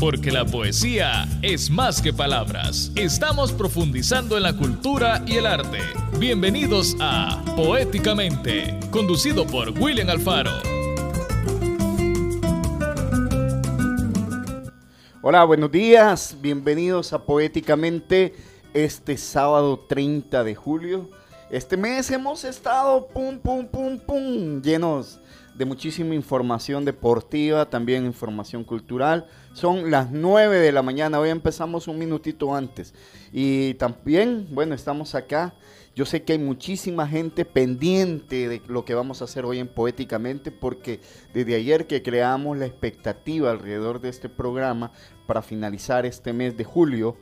Porque la poesía es más que palabras. Estamos profundizando en la cultura y el arte. Bienvenidos a Poéticamente, conducido por William Alfaro. Hola, buenos días. Bienvenidos a Poéticamente este sábado 30 de julio. Este mes hemos estado pum, pum, pum, pum, llenos de muchísima información deportiva, también información cultural. Son las 9 de la mañana, hoy empezamos un minutito antes. Y también, bueno, estamos acá. Yo sé que hay muchísima gente pendiente de lo que vamos a hacer hoy en Poéticamente, porque desde ayer que creamos la expectativa alrededor de este programa para finalizar este mes de julio,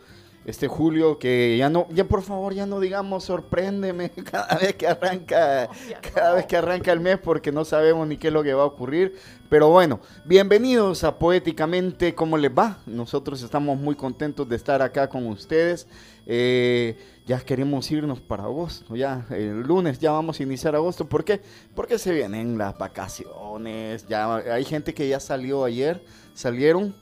este Julio que ya no, ya por favor ya no digamos sorpréndeme cada vez que arranca, cada vez que arranca el mes porque no sabemos ni qué es lo que va a ocurrir. Pero bueno, bienvenidos a Poéticamente, ¿cómo les va? Nosotros estamos muy contentos de estar acá con ustedes. Eh, ya queremos irnos para agosto, ya el lunes ya vamos a iniciar agosto. ¿Por qué? Porque se vienen las vacaciones, ya hay gente que ya salió ayer, salieron,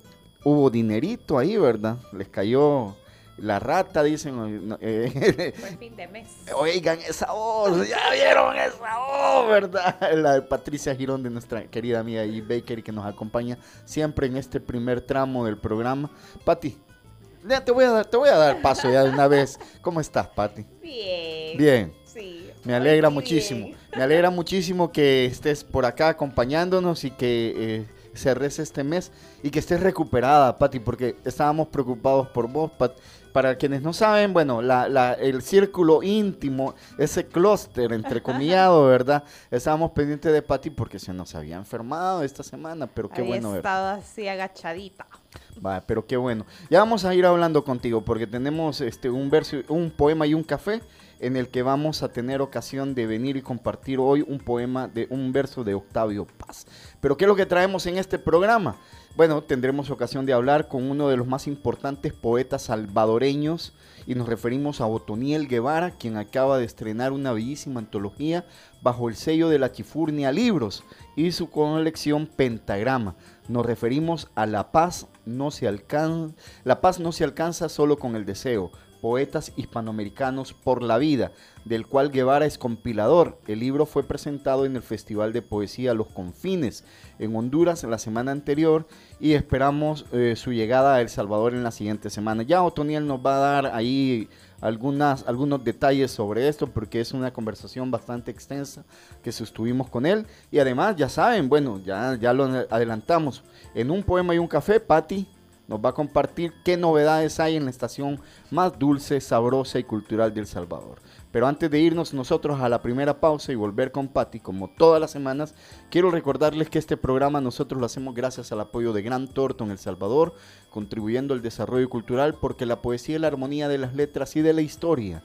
hubo dinerito ahí, ¿verdad? Les cayó la rata, dicen. Eh, fin de mes. Oigan esa voz, ya vieron esa voz, ¿verdad? La de Patricia Girón, de nuestra querida amiga y Baker, que nos acompaña siempre en este primer tramo del programa. Pati, ya te voy a dar, te voy a dar paso ya de una vez. ¿Cómo estás, Pati? Bien. Bien. Sí. Me alegra muchísimo. Me alegra muchísimo que estés por acá acompañándonos y que eh, cerres este mes y que estés recuperada, Pati, porque estábamos preocupados por vos, Pati para quienes no saben, bueno, el círculo íntimo, ese clúster entrecomillado, ¿verdad? Estábamos pendientes de Patti porque se nos había enfermado esta semana, pero qué bueno ver. estado así agachadita. Va, pero qué bueno. Ya vamos a ir hablando contigo porque tenemos este un verso, un poema y un café en el que vamos a tener ocasión de venir y compartir hoy un poema de un verso de Octavio Paz. Pero ¿qué es lo que traemos en este programa? Bueno, tendremos ocasión de hablar con uno de los más importantes poetas salvadoreños y nos referimos a Otoniel Guevara, quien acaba de estrenar una bellísima antología bajo el sello de la Chifurnia Libros y su colección Pentagrama. Nos referimos a La paz no se alcanza, la paz no se alcanza solo con el deseo, Poetas Hispanoamericanos por la Vida, del cual Guevara es compilador. El libro fue presentado en el Festival de Poesía Los Confines en Honduras la semana anterior y esperamos eh, su llegada a El Salvador en la siguiente semana. Ya Otoniel nos va a dar ahí algunos detalles sobre esto porque es una conversación bastante extensa que sostuvimos con él y además ya saben, bueno, ya, ya lo adelantamos, en un poema y un café, Patti nos va a compartir qué novedades hay en la estación más dulce, sabrosa y cultural de El Salvador. Pero antes de irnos nosotros a la primera pausa y volver con Patti, como todas las semanas, quiero recordarles que este programa nosotros lo hacemos gracias al apoyo de Gran Torto en El Salvador, contribuyendo al desarrollo cultural porque la poesía es la armonía de las letras y de la historia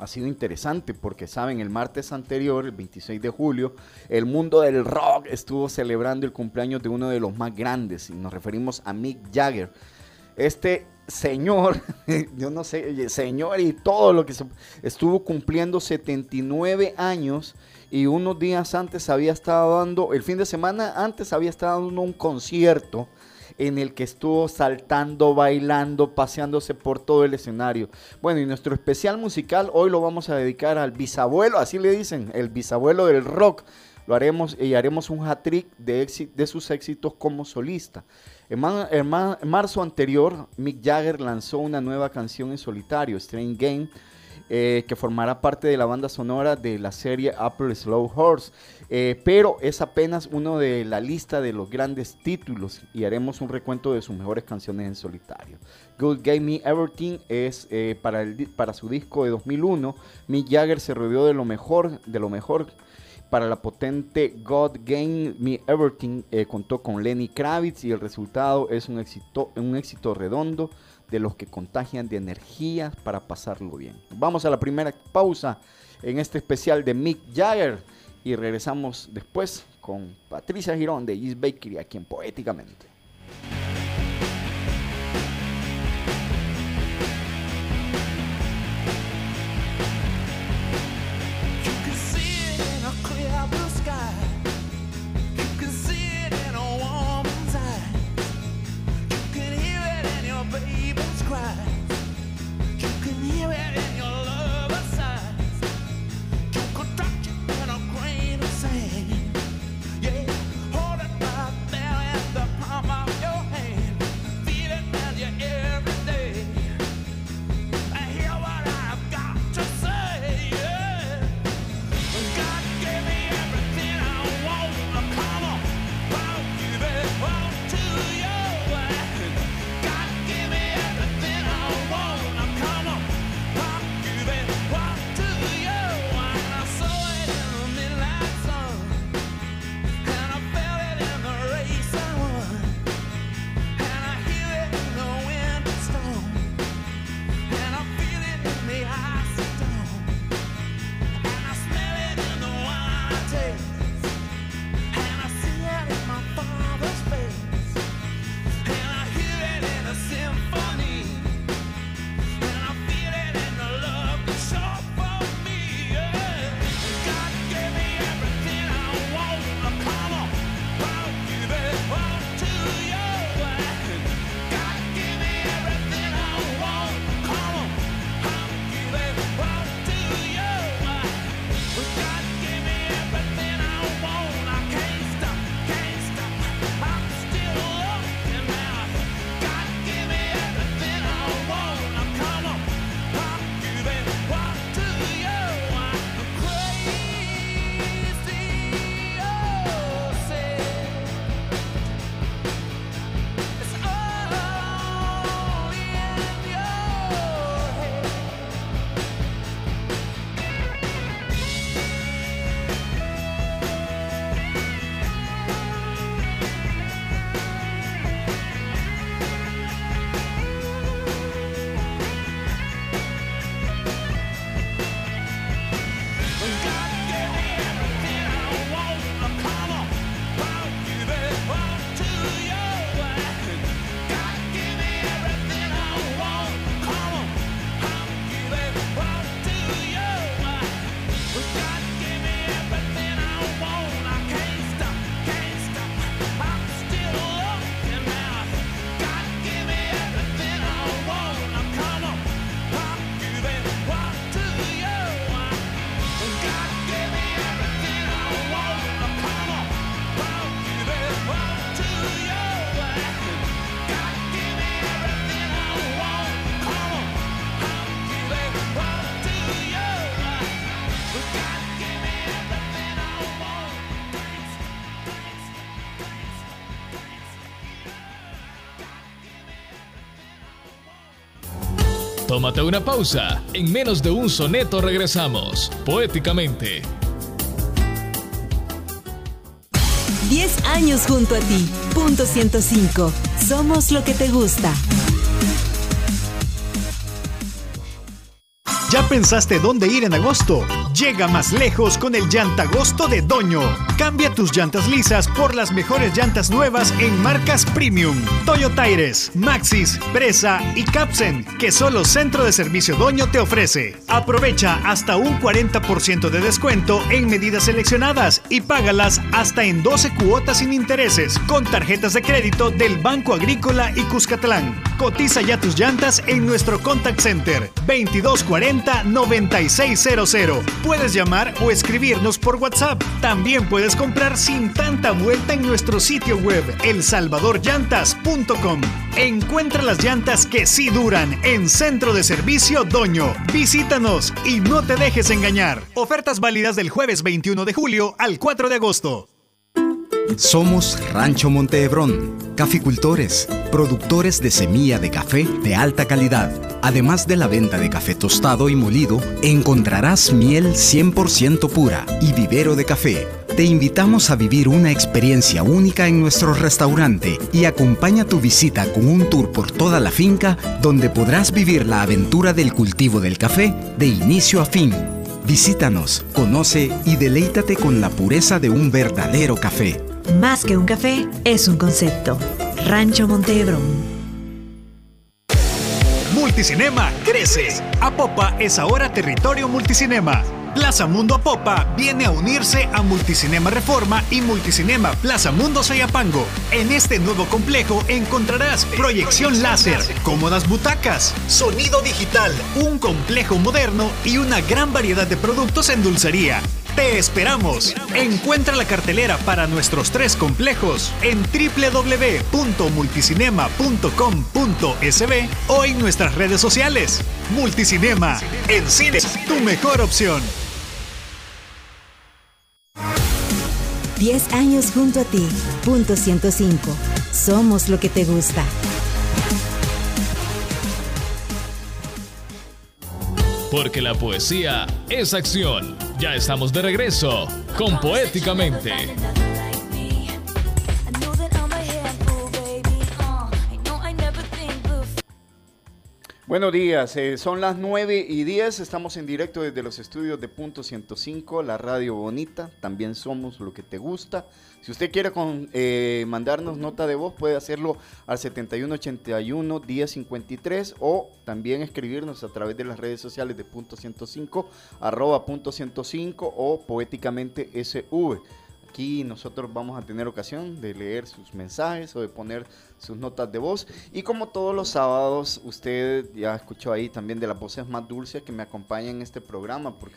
ha sido interesante porque, saben, el martes anterior, el 26 de julio, el mundo del rock estuvo celebrando el cumpleaños de uno de los más grandes, y nos referimos a Mick Jagger. Este señor, yo no sé, señor y todo lo que se, estuvo cumpliendo 79 años y unos días antes había estado dando, el fin de semana antes había estado dando un concierto en el que estuvo saltando, bailando, paseándose por todo el escenario. Bueno, y nuestro especial musical hoy lo vamos a dedicar al bisabuelo, así le dicen, el bisabuelo del rock. Lo haremos y haremos un hat-trick de, de sus éxitos como solista. En, en, marzo anterior, Mick Jagger lanzó una nueva canción en solitario, Strange Game, eh, que formará parte de la banda sonora de la serie Apple Slow Horse. Eh, pero es apenas uno de la lista de los grandes títulos y haremos un recuento de sus mejores canciones en solitario. Good Gave Me Everything es eh, para, el, para su disco de 2001. Mick Jagger se rodeó de lo mejor, de lo mejor para la potente God Gave Me Everything contó con Lenny Kravitz y el resultado es un éxito, un éxito redondo de los que contagian de energía para pasarlo bien. Vamos a la primera pausa en este especial de Mick Jagger y regresamos después con Patricia Girón de East Bakery aquí en Poéticamente. Tómate una pausa. En menos de un soneto regresamos. Poéticamente. 10 años junto a ti. Punto 105. Somos lo que te gusta. Pensaste dónde ir en agosto? Llega más lejos con el Llantagosto de Doño. Cambia tus llantas lisas por las mejores llantas nuevas en marcas premium. Toyota Aires, Maxis, Presa y Capsen, que solo Centro de Servicio Doño te ofrece. Aprovecha hasta un 40% de descuento en medidas seleccionadas y págalas hasta en 12 cuotas sin intereses con tarjetas de crédito del Banco Agrícola y Cuscatlán. Cotiza ya tus llantas en nuestro contact center 2240 9600 Puedes llamar o escribirnos por WhatsApp. También puedes comprar sin tanta vuelta en nuestro sitio web elsalvadorllantas.com. Encuentra las llantas que sí duran en Centro de Servicio Doño. Visítanos y no te dejes engañar. Ofertas válidas del jueves 21 de julio al 4 de agosto. Somos Rancho Montehebrón, caficultores, productores de semilla de café de alta calidad. Además de la venta de café tostado y molido, encontrarás miel 100% pura y vivero de café. Te invitamos a vivir una experiencia única en nuestro restaurante y acompaña tu visita con un tour por toda la finca donde podrás vivir la aventura del cultivo del café de inicio a fin. Visítanos, conoce y deleítate con la pureza de un verdadero café. Más que un café, es un concepto. Rancho Montehebrón. Multicinema crece. Apopa es ahora territorio multicinema. Plaza Mundo Apopa viene a unirse a Multicinema Reforma y Multicinema Plaza Mundo Sayapango. En este nuevo complejo encontrarás proyección láser, cómodas butacas, sonido digital, un complejo moderno y una gran variedad de productos en dulcería. Te esperamos. Encuentra la cartelera para nuestros tres complejos en www.multicinema.com.sb o en nuestras redes sociales. Multicinema, en cine, tu mejor opción. 10 años junto a ti. Punto 105. Somos lo que te gusta. Porque la poesía es acción. Ya estamos de regreso con Poéticamente. Buenos días, eh, son las 9 y 10, estamos en directo desde los estudios de Punto 105, la radio bonita, también somos lo que te gusta. Si usted quiere con, eh, mandarnos nota de voz, puede hacerlo al 7181-1053 o también escribirnos a través de las redes sociales de Punto 105, arroba Punto 105 o poéticamente SV. Aquí nosotros vamos a tener ocasión de leer sus mensajes o de poner sus notas de voz. Y como todos los sábados, usted ya escuchó ahí también de las voces más dulces que me acompañan en este programa, porque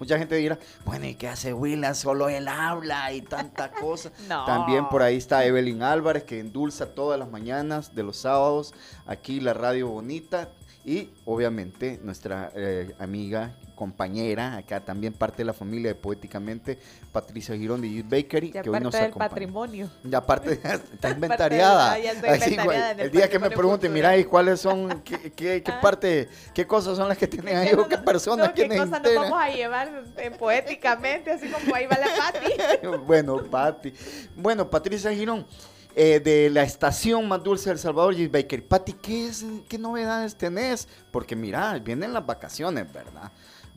mucha gente dirá, bueno, ¿y qué hace Willa? Solo él habla y tanta cosa. No. También por ahí está Evelyn Álvarez, que endulza todas las mañanas de los sábados aquí la radio bonita. Y obviamente nuestra eh, amiga, compañera, acá también parte de la familia de Poéticamente, Patricia Girón de Youth Bakery, que hoy nos parte del acompaña. patrimonio. Ya aparte está inventariada. Así, inventariada el el día que me pregunten, mira, ¿y cuáles son, qué, qué, qué Ah. parte, qué cosas son las que tienen ahí o qué personas no, ¿Qué tienen cosas nos vamos a llevar eh, poéticamente, así como ahí va la Pati? bueno, Pati. Bueno, Patricia Girón, eh, de la estación más dulce de El Salvador, Youth Bakery. Pati, ¿qué, es, ¿qué novedades tenés? Porque mira, vienen las vacaciones, ¿verdad?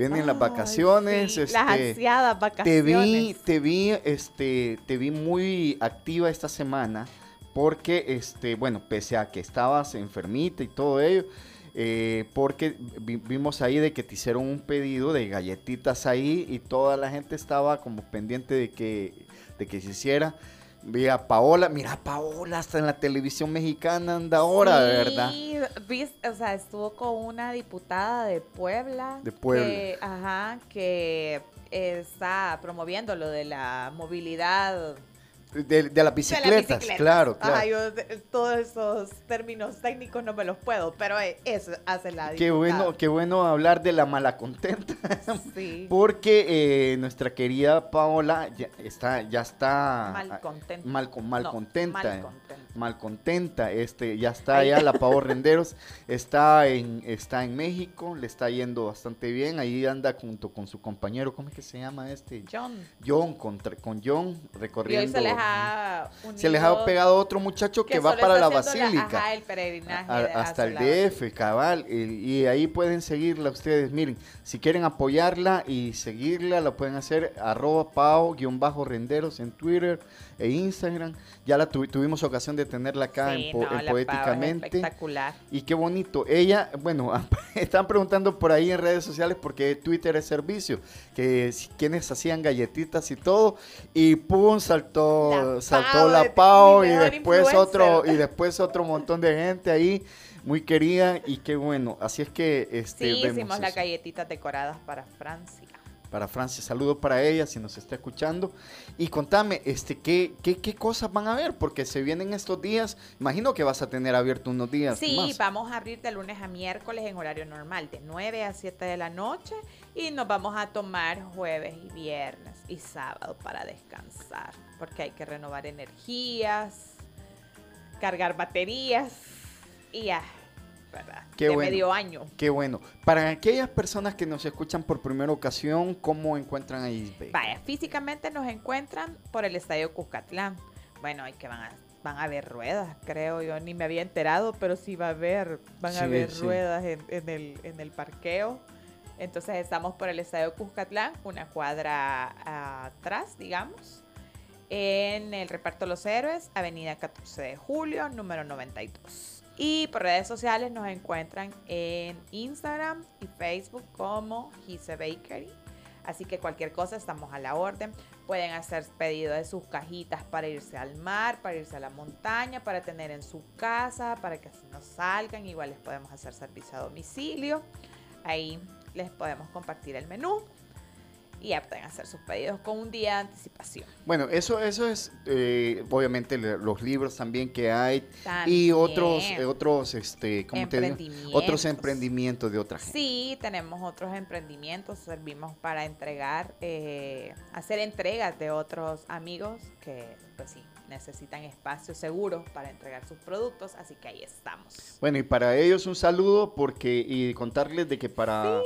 Vienen las vacaciones. sí, este, las ansiadas vacaciones. Te vi, te vi, este, te vi muy activa esta semana porque, este, bueno, pese a que estabas enfermita y todo ello, eh, porque vi- vimos ahí de que te hicieron un pedido de galletitas ahí y toda la gente estaba como pendiente de que, de que se hiciera. Vi a Paola, mira Paola, hasta en la televisión mexicana anda ahora, Sí, ¿verdad? vis- o sea, estuvo con una diputada de Puebla. De Puebla. Que, ajá, que está promoviendo lo de la movilidad De, de las de las bicicletas, claro, claro. Ajá, yo todos esos términos técnicos no me los puedo, pero eh, eso hace la Qué bueno, qué bueno hablar de la mala contenta. Sí. Porque eh, nuestra querida Paola ya está, ya está Mal contenta. mal, con- mal No, contenta, mal eh, contenta. mal contenta, este, ya está allá la Pao Renderos, está en, está en México, le está yendo bastante bien, ahí anda junto con su compañero, ¿cómo es que se llama este? John. John, contra- con John Y hoy recorriendo. se les ha se les ha pegado otro muchacho que, va para la basílica. ajá, el peregrinaje. A- hasta el DF, cabal. Y, y ahí pueden seguirla ustedes. Miren, si quieren apoyarla y seguirla, la pueden hacer arroba pao-renderos en Twitter e Instagram. Ya la tuvi- tuvimos ocasión de tenerla acá Sí, en, po- no, en la Pau es Poéticamente. espectacular. Y qué bonito. Ella, bueno, están preguntando por ahí en redes sociales porque Twitter es servicio, que quienes hacían galletitas y todo, y pum, saltó, La saltó la Pau y después influencer. otro, y después otro montón de gente ahí, muy querida, y qué bueno. Así es que este Sí, vemos hicimos las galletitas decoradas para Francia. Para Francia. Saludos para ella si nos está escuchando. Y contame, este, ¿qué, qué, qué cosas van a ver? Porque se vienen estos días. Imagino que vas a tener abierto unos días. Sí, vamos a abrir de lunes a miércoles en horario normal, de 9 a 7 de la noche. Y nos vamos a tomar jueves y viernes y sábado para descansar. Porque hay que renovar energías, cargar baterías y ya Qué de bueno, medio año. Qué bueno. Para aquellas personas que nos escuchan por primera ocasión, ¿cómo encuentran ahí? Vaya, físicamente nos encuentran por el Estadio Cuscatlán. Bueno, hay que van a, van a haber ruedas, creo yo. Ni me había enterado, pero sí va a haber, van a haber ruedas en, el, en el parqueo. Entonces estamos por el Estadio Cuscatlán, una cuadra atrás, digamos, en el Reparto Los Héroes, Avenida 14 de Julio, número 92. Y por redes sociales nos encuentran en Instagram y Facebook como Gise Bakery. Así que cualquier cosa estamos a la orden. Pueden hacer pedido de sus cajitas para irse al mar, para irse a la montaña, para tener en su casa, para que así no salgan. Igual les podemos hacer servicio a domicilio. Ahí les podemos compartir el menú y ya pueden hacer sus pedidos con un día de anticipación. Bueno, eso, eso es eh, obviamente los libros también que hay y otros, eh, otros, este, ¿cómo te Otros emprendimientos de otra gente. Sí, tenemos otros emprendimientos, servimos para entregar, eh, hacer entregas de otros amigos que, pues sí, necesitan espacios seguros para entregar sus productos, así que ahí estamos. Bueno, y para ellos un saludo porque y contarles de que para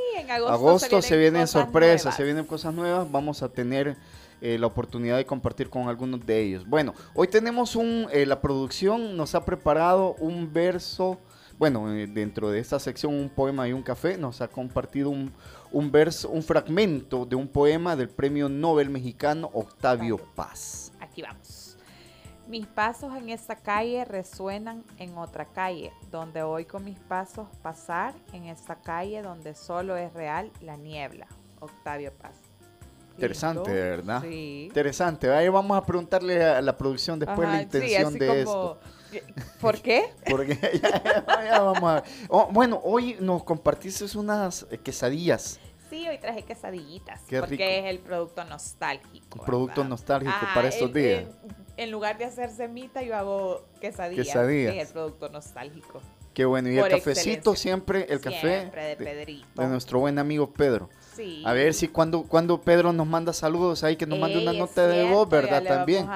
agosto, se vienen, sorpresas, se vienen cosas nuevas, vamos a tener eh, la oportunidad de compartir con algunos de ellos. Bueno, hoy tenemos un, eh, la producción nos ha preparado un verso, bueno, eh, dentro de esta sección un poema y un café, nos ha compartido un, un verso, un fragmento de un poema del premio Nobel mexicano Octavio Paz. Aquí vamos. Mis pasos en esta calle resuenan en otra calle, donde oigo mis pasos pasar en esta calle donde solo es real la niebla. Octavio Paz. Interesante, ¿verdad? Sí. Interesante. Ahí vamos a preguntarle a la producción después la intención de esto. ¿Por qué? Porque ya, vamos a ver. Oh, bueno, hoy nos compartiste unas quesadillas. Sí, hoy traje quesadillitas. porque es el producto nostálgico. Producto nostálgico para estos días en lugar de hacer semita, yo hago quesadillas. Quesadillas. Que es el producto nostálgico. Qué bueno. Y el cafecito siempre, el café de, Pedrito. De, nuestro buen amigo Pedro. Sí. A ver si cuando, cuando Pedro nos manda saludos ahí, que nos mande una nota de voz, ¿verdad? También.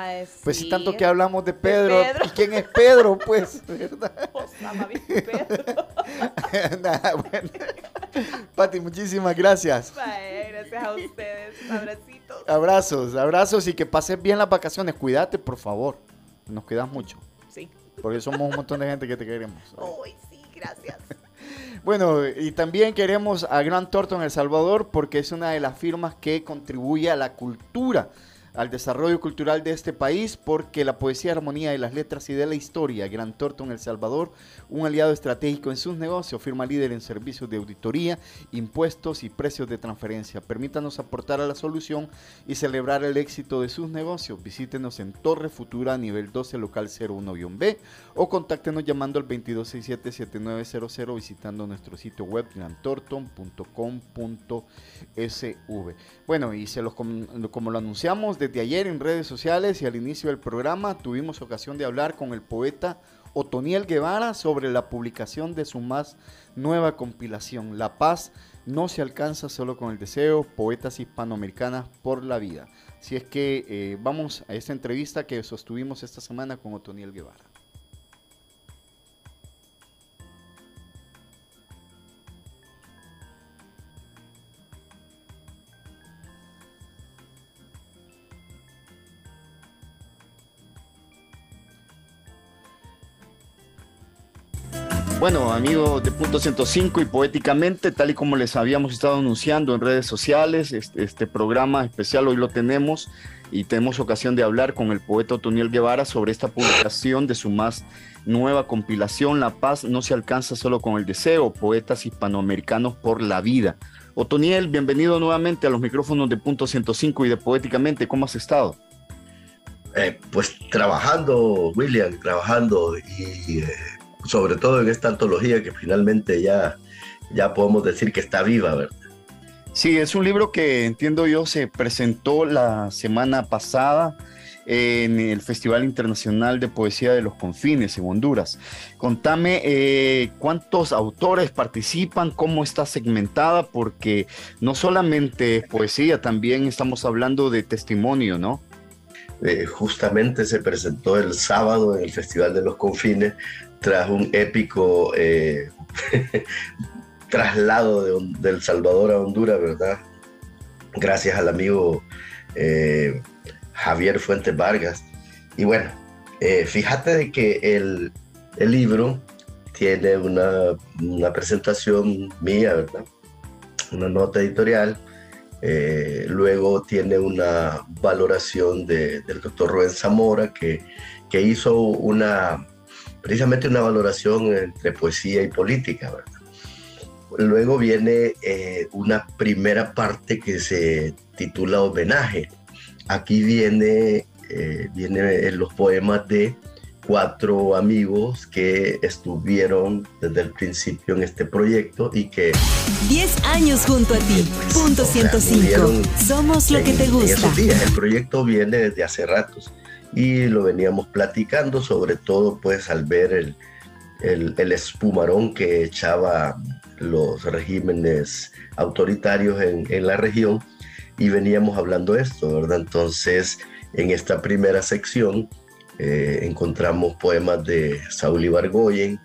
Pues si tanto que hablamos de Pedro, ¿y quién es Pedro? Pues, ¿verdad? Pedro. Nada, bueno. Pati, muchísimas gracias. gracias a ustedes. Abracitos. Abrazos, abrazos y que pases bien las vacaciones. Cuídate, por favor. Nos cuidas mucho. Sí. Porque somos un montón de gente que te queremos. Uy, sí, gracias. Bueno, y también queremos a Gran Torto en El Salvador porque es una de las firmas que contribuye a la cultura al desarrollo cultural de este país porque la poesía, armonía de las letras y de la historia, Gran en El Salvador, un aliado estratégico en sus negocios, firma líder en servicios de auditoría, impuestos y precios de transferencia. Permítanos aportar a la solución y celebrar el éxito de sus negocios. Visítenos en Torre Futura, nivel 12, local 01-B o contáctenos llamando al 2267-7900 visitando nuestro sitio web grantorton.com.sv. Bueno, y se los, como lo anunciamos, desde ayer en redes sociales y al inicio del programa tuvimos ocasión de hablar con el poeta Otoniel Guevara sobre la publicación de su más nueva compilación, La paz no se alcanza solo con el deseo, poetas hispanoamericanas por la vida. Así es que eh, vamos a esta entrevista que sostuvimos esta semana con Otoniel Guevara. Bueno, amigos de Punto 105 y poéticamente, tal y como les habíamos estado anunciando en redes sociales, este, este, programa especial hoy lo tenemos y tenemos ocasión de hablar con el poeta Otoniel Guevara sobre esta publicación de su más nueva compilación, La paz no se alcanza solo con el deseo, poetas hispanoamericanos por la vida. Otoniel, bienvenido nuevamente a los micrófonos de Punto 105 y de Poéticamente, ¿cómo has estado? Eh, pues trabajando, William, trabajando y... Eh, sobre todo en esta antología que finalmente ya, ya podemos decir que está viva, ¿verdad? Sí, es un libro que entiendo yo se presentó la semana pasada en el Festival Internacional de Poesía de los Confines en Honduras. Contame eh, cuántos autores participan, cómo está segmentada, porque no solamente es poesía, también estamos hablando de testimonio, ¿no? Eh, justamente se presentó el sábado en el Festival de los Confines tras un épico eh, traslado de, del Salvador a Honduras, ¿verdad? Gracias al amigo Javier Fuentes Vargas. Y bueno, eh, fíjate de que el, el libro tiene una, una, presentación mía, ¿verdad? Una nota editorial. Eh, luego tiene una valoración de, del doctor Rubén Zamora, que, que hizo una, precisamente una valoración entre poesía y política, ¿verdad? Luego viene eh, una primera parte que se titula Homenaje, aquí viene, eh, viene los poemas de cuatro amigos que estuvieron desde el principio en este proyecto y que... 10 años junto a ti, punto 105. Somos lo que te gusta. El proyecto viene desde hace ratos y lo veníamos platicando, sobre todo pues al ver el, el, el espumarón que echaba los regímenes autoritarios en, en la región y veníamos hablando esto, ¿verdad? Entonces, en esta primera sección eh, encontramos poemas de Saúl Ibargoyen,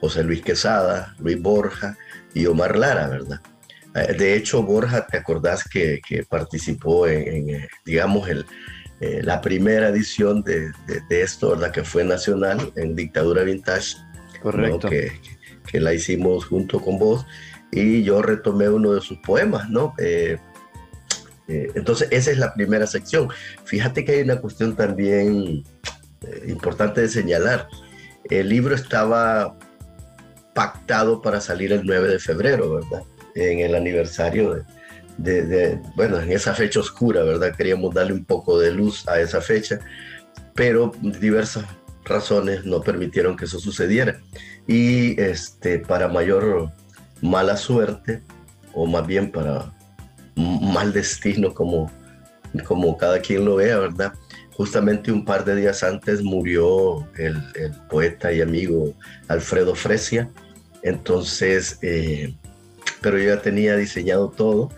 José Luis Quesada, Luis Borja y Omar Lara, ¿verdad? Eh, de hecho, Borja, ¿te acordás que, participó en, eh, digamos, el, la primera edición de, esto, ¿verdad? Que fue nacional en Dictadura Vintage. Correcto. Que, que, la hicimos junto con vos. Y yo retomé uno de sus poemas, ¿no? Eh, entonces, esa es la primera sección. Fíjate que hay una cuestión también eh, importante de señalar. El libro estaba pactado para salir el 9 de febrero, ¿verdad? En el aniversario de, bueno, en esa fecha oscura, ¿verdad? Queríamos darle un poco de luz a esa fecha, pero diversas razones no permitieron que eso sucediera. Y este, para mayor mala suerte, o más bien para mal destino como, como cada quien lo vea, ¿verdad? Justamente un par de días antes murió el, poeta y amigo Alfredo Fresia, entonces, eh, pero yo ya tenía diseñado todo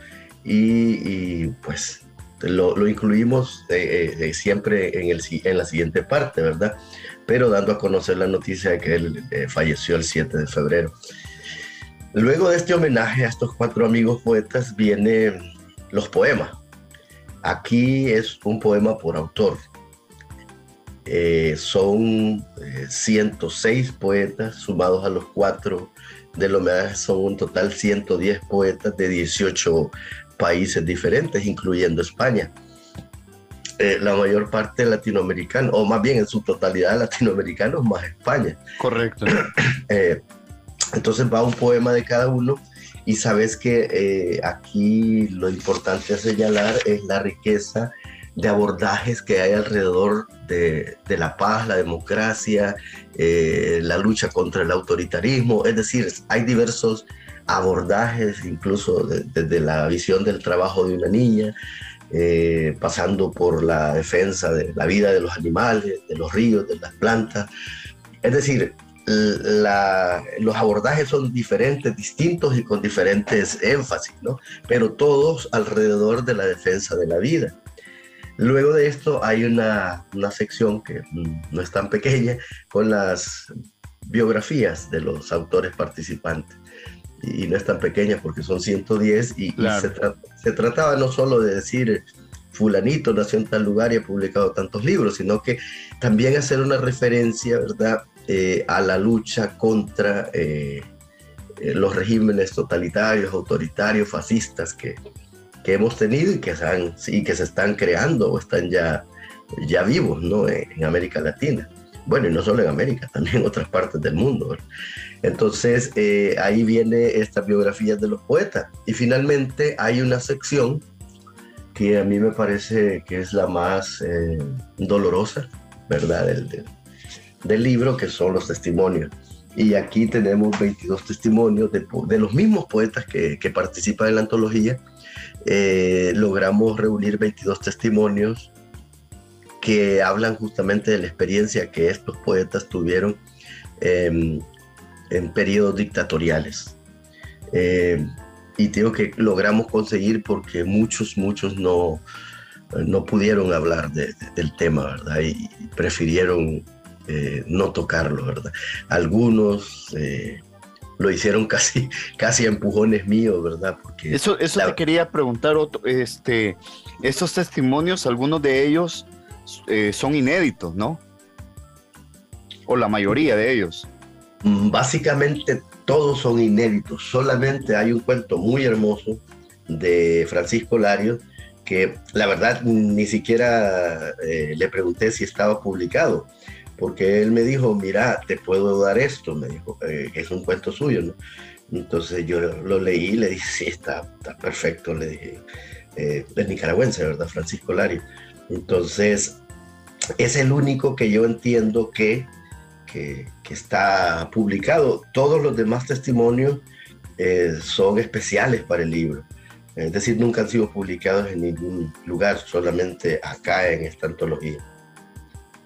y, pues lo, incluimos eh, eh, siempre en, el, en la siguiente parte, ¿verdad? Pero dando a conocer la noticia de que él falleció el 7 de febrero. Luego de este homenaje a estos cuatro amigos poetas vienen los poemas. Aquí es un poema por autor. Eh, son 106 eh, poetas sumados a los cuatro del homenaje, son un total 110 poetas de 18 países diferentes, incluyendo España. Eh, la mayor parte latinoamericana, o más bien en su totalidad latinoamericanos, más España. Correcto. Entonces va un poema de cada uno y sabes que eh, aquí lo importante a señalar es la riqueza de abordajes que hay alrededor de, la paz, la democracia, eh, la lucha contra el autoritarismo. Es decir, hay diversos abordajes, incluso desde la visión del trabajo de una niña, eh, pasando por la defensa de la vida de los animales, de los ríos, de las plantas. Es decir, los abordajes son diferentes, distintos y con diferentes énfasis, ¿no? Pero todos alrededor de la defensa de la vida. Luego de esto hay una, una sección que no es tan pequeña con las biografías de los autores participantes. Y no es tan pequeña porque son 110 y, se, se, trataba no solo de decir fulanito nació en tal lugar y ha publicado tantos libros, sino que también hacer una referencia, ¿verdad?, eh, a la lucha contra eh, eh, los regímenes totalitarios, autoritarios, fascistas que, que hemos tenido y que, se que se están creando o están ya, ya vivos ¿no? en, América Latina. Bueno, y no solo en América, también en otras partes del mundo. Entonces, ahí viene esta biografía de los poetas. Y finalmente hay una sección que a mí me parece que es la más dolorosa, ¿verdad? Del, del libro, que son los testimonios. Y aquí tenemos 22 testimonios de, de los mismos poetas que, que, participan en la antología. Eh, logramos reunir 22 testimonios que hablan justamente de la experiencia que estos poetas tuvieron eh, en periodos dictatoriales. Eh, y digo que logramos conseguir porque muchos, muchos no, no pudieron hablar de, del tema, ¿verdad? Y prefirieron eh, no tocarlo, ¿verdad? Algunos eh, lo hicieron casi, casi empujones míos, ¿verdad? Porque eso eso te quería preguntar, este, estos testimonios, algunos de ellos eh, son inéditos, ¿no? O la mayoría de ellos. Mm, básicamente todos son inéditos, solamente hay un cuento muy hermoso de Francisco Larios que la verdad ni siquiera eh, le pregunté si estaba publicado, porque él me dijo, mira, te puedo dar esto, me dijo, eh, es un cuento suyo. Entonces yo lo leí y le dije, sí, está, está perfecto, le dije, eh, es nicaragüense, ¿verdad? Francisco Lario. Entonces, es el único que yo entiendo que, que, está publicado. Todos los demás testimonios eh, son especiales para el libro. Es decir, nunca han sido publicados en ningún lugar, solamente acá en esta antología.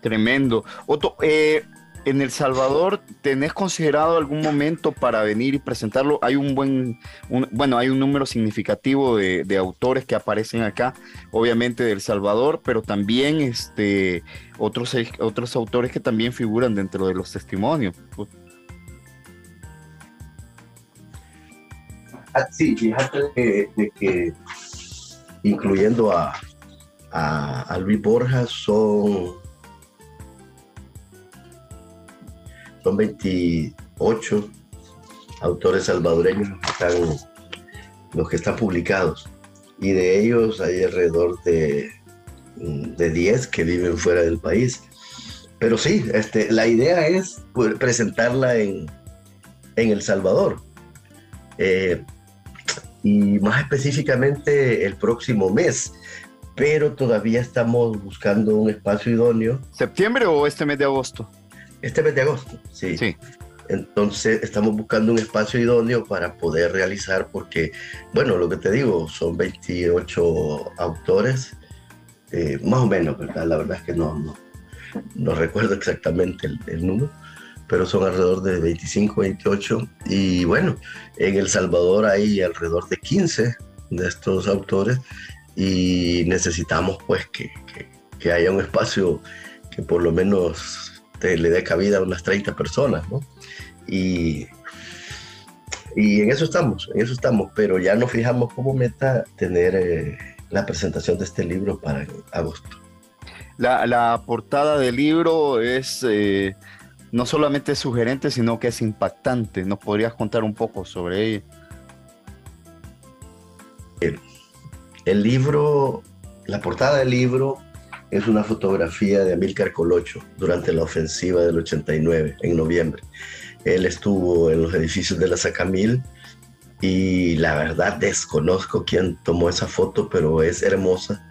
Tremendo. Otto, eh, en El Salvador, ¿tenés considerado algún momento para venir y presentarlo? Hay un buen, bueno, hay un número significativo de, autores que aparecen acá, obviamente de El Salvador, pero también este, otros, otros autores que también figuran dentro de los testimonios. Ah, sí, fíjate que, incluyendo a, a, Luis Borja son, son 28 autores salvadoreños los que están, los que están publicados. Y de ellos hay alrededor de, de 10 que viven fuera del país. Pero sí, este, la idea es presentarla en, en El Salvador. Eh, y más específicamente el próximo mes. Pero todavía estamos buscando un espacio idóneo. ¿Septiembre o este mes de agosto? Este mes de agosto, sí. sí. Entonces estamos buscando un espacio idóneo para poder realizar, porque, bueno, lo que te digo, son 28 autores, eh, más o menos, ¿verdad? La verdad es que no, no, no recuerdo exactamente el, el número, pero son alrededor de 25, 28. Y bueno, en El Salvador hay alrededor de 15 de estos autores y necesitamos pues que, que, haya un espacio que por lo menos te, le dé cabida a unas 30 personas, ¿no? Y, y en eso estamos, en eso estamos, pero ya nos fijamos como meta tener eh, la presentación de este libro para agosto. La, la portada del libro es eh, no solamente sugerente, sino que es impactante. ¿Nos podrías contar un poco sobre ella? El, libro, la portada del libro es una fotografía de Amílcar Colocho durante la ofensiva del 89, en noviembre. Él estuvo en los edificios de la Sacamil y la verdad desconozco quién tomó esa foto, pero es hermosa,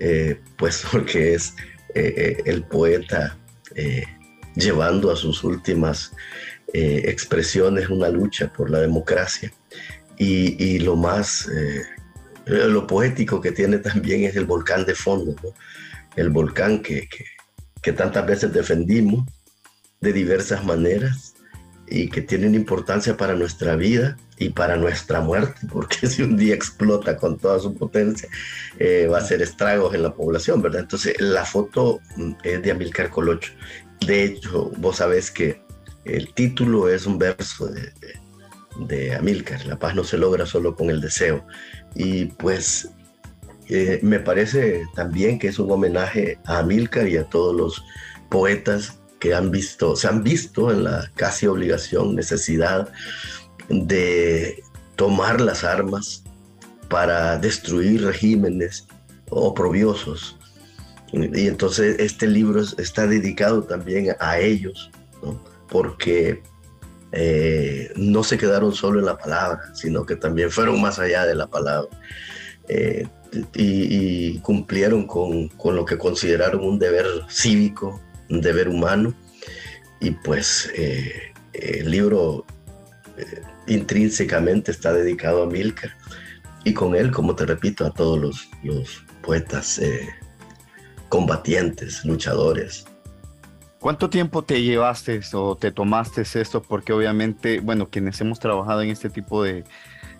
eh, pues porque es eh, eh, el poeta llevando a sus últimas eh, expresiones una lucha por la democracia. Y, lo más, eh, lo poético que tiene también es el volcán de fondo, el volcán que, que, tantas veces defendimos de diversas maneras y que tienen importancia para nuestra vida y para nuestra muerte, porque si un día explota con toda su potencia, eh, va a hacer estragos en la población, ¿verdad? Entonces, la foto mm, es de Amilcar Colocho de hecho, vos sabés que el título es un verso de, de, Amílcar, la paz no se logra solo con el deseo. Y pues eh, me parece también que es un homenaje a Amílcar y a todos los poetas que han visto, se han visto en la casi obligación, necesidad de tomar las armas para destruir regímenes oprobiosos y entonces este libro está dedicado también a ellos, porque eh, no se quedaron solo en la palabra, sino que también fueron más allá de la palabra. Eh, y, cumplieron con, con, lo que consideraron un deber cívico, un deber humano, y pues eh, el libro eh, intrínsecamente está dedicado a Milker y con él, como te repito, a todos los, los poetas eh, combatientes, luchadores. ¿Cuánto tiempo te llevaste o te tomaste esto? Porque obviamente, bueno, quienes hemos trabajado en este tipo de,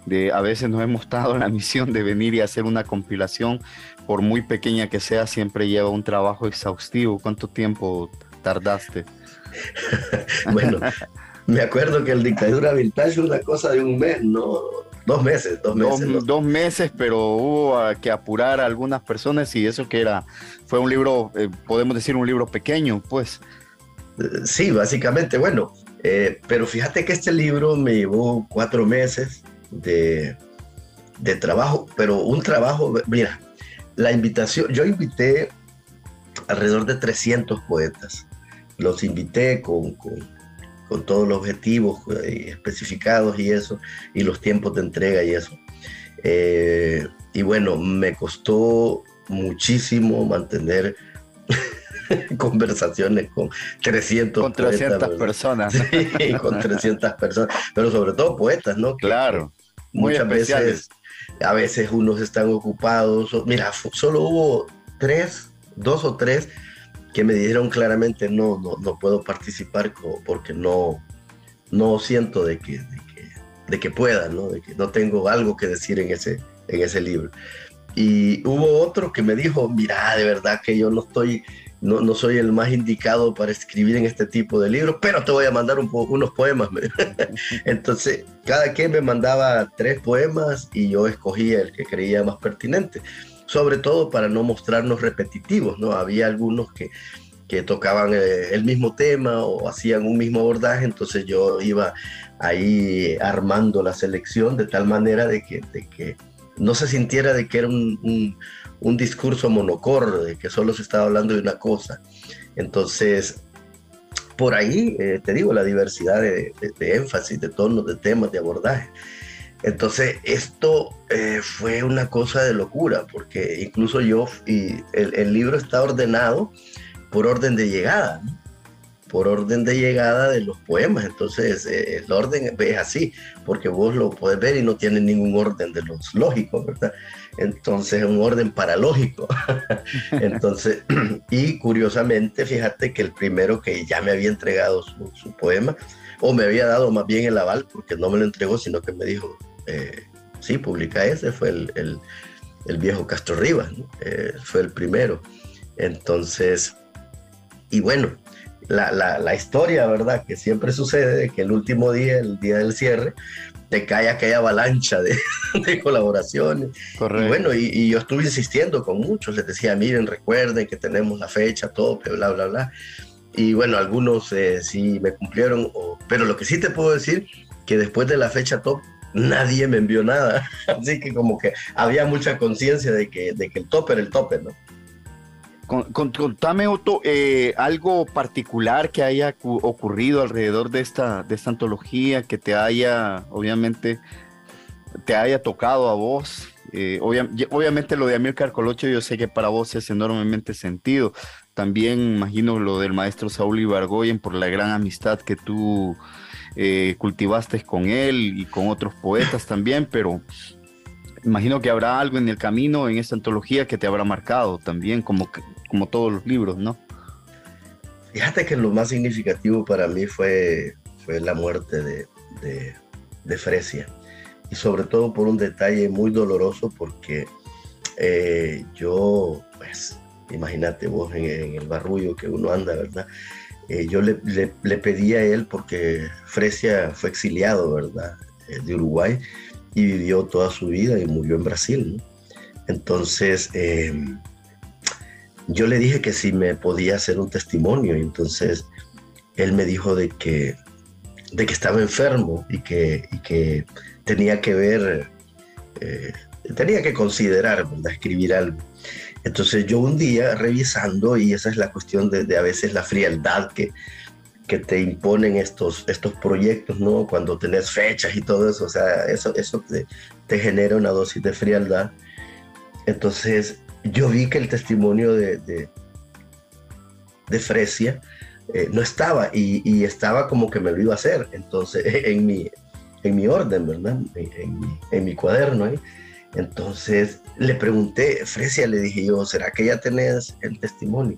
de, a veces nos hemos dado la misión de venir y hacer una compilación, por muy pequeña que sea, siempre lleva un trabajo exhaustivo. ¿Cuánto tiempo tardaste? bueno, me acuerdo que el dictadura vintage es una cosa de un mes, no dos meses, dos meses. Dos, meses, pero hubo que apurar a algunas personas y eso que era, fue un libro, eh, podemos decir un libro pequeño, pues. Eh, sí, básicamente, bueno, eh, pero fíjate que este libro me llevó cuatro meses de, de trabajo, pero un trabajo, mira, la invitación, yo invité alrededor de 300 poetas, los invité con con todos los objetivos eh, especificados y eso, y los tiempos de entrega y eso. Eh, y bueno, me costó muchísimo mantener conversaciones con 300, con 300 personas. Sí, con 300 personas, pero sobre todo poetas, ¿no? claro. Muchas veces, a veces unos están ocupados. Mira, solo hubo tres, dos o tres que me dijeron claramente no, no, no puedo participar porque no, no siento de que, de que, pueda, ¿no? de que no tengo algo que decir en ese, en ese libro. Y hubo otro que me dijo, mira, de verdad que yo no estoy, no, no soy el más indicado para escribir en este tipo de libros, pero te voy a mandar un unos poemas. Entonces, cada quien me mandaba tres poemas y yo escogía el que creía más pertinente sobre todo para no mostrarnos repetitivos, ¿no? Había algunos que, que tocaban eh, el mismo tema o hacían un mismo abordaje, entonces yo iba ahí armando la selección de tal manera de que, de que no se sintiera de que era un, un, discurso monocor, de que solo se estaba hablando de una cosa. Entonces, por ahí, eh, te digo, la diversidad de, de, énfasis, de tonos, de temas, de abordaje. Entonces, esto eh, fue una cosa de locura, porque incluso yo, y el, libro está ordenado por orden de llegada, por orden de llegada de los poemas. Entonces, eh, el orden es así, porque vos lo puedes ver y no tiene ningún orden de los lógicos, ¿verdad? Entonces, es un orden paralógico. Entonces, y curiosamente, fíjate que el primero que ya me había entregado su, poema, o me había dado más bien el aval, porque no me lo entregó, sino que me dijo, eh, sí, publica ese, fue el, viejo Castro Rivas, eh, fue el primero. Entonces, y bueno, la, historia, ¿verdad? Que siempre sucede, que el último día, el día del cierre, te cae aquella avalancha de, colaboraciones. Correcto. Y bueno, y, yo estuve insistiendo con muchos, les decía, miren, recuerden que tenemos la fecha, tope, bla, bla, bla. Y bueno, algunos eh, sí me cumplieron, pero lo que sí te puedo decir, que después de la fecha top nadie me envió nada. Así que como que había mucha conciencia de que, de que el tope era el tope, ¿no? Contame, Otto, eh, algo particular que haya ocurrido alrededor de esta, de esta antología, que te haya, obviamente, te haya tocado a vos. Eh, obviamente lo de Amílcar Colocho yo sé que para vos es enormemente sentido. También imagino lo del maestro Saúl Ibargoyen por la gran amistad que tú eh, cultivaste con él y con otros poetas también, pero imagino que habrá algo en el camino, en esta antología, que te habrá marcado también, como, como todos los libros, ¿no? Fíjate que lo más significativo para mí fue, fue la muerte de, de, Fresia. Y sobre todo por un detalle muy doloroso porque eh, yo, pues, imagínate vos en, en, el barrullo que uno anda, ¿verdad? Eh, yo le, le, pedí a él porque Fresia fue exiliado, ¿verdad? Eh, de Uruguay y vivió toda su vida y murió en Brasil. Entonces, em, yo le dije que si me podía hacer un testimonio. Y entonces, él me dijo de que, de que estaba enfermo y que, y que tenía que ver, eh, tenía que considerar, ¿verdad? Escribir algo. Entonces yo un día revisando, y esa es la cuestión de, a veces la frialdad que, que te imponen estos, estos proyectos, ¿no? Cuando tenés fechas y todo eso, o sea, eso, eso te, te genera una dosis de frialdad. Entonces yo vi que el testimonio de, de, Fresia eh, no estaba y, estaba como que me lo iba a hacer. Entonces, en mi, en mi orden, ¿verdad? En, mi, en mi, cuaderno. Entonces le pregunté, Fresia, le dije yo, ¿será que ya tenés el testimonio?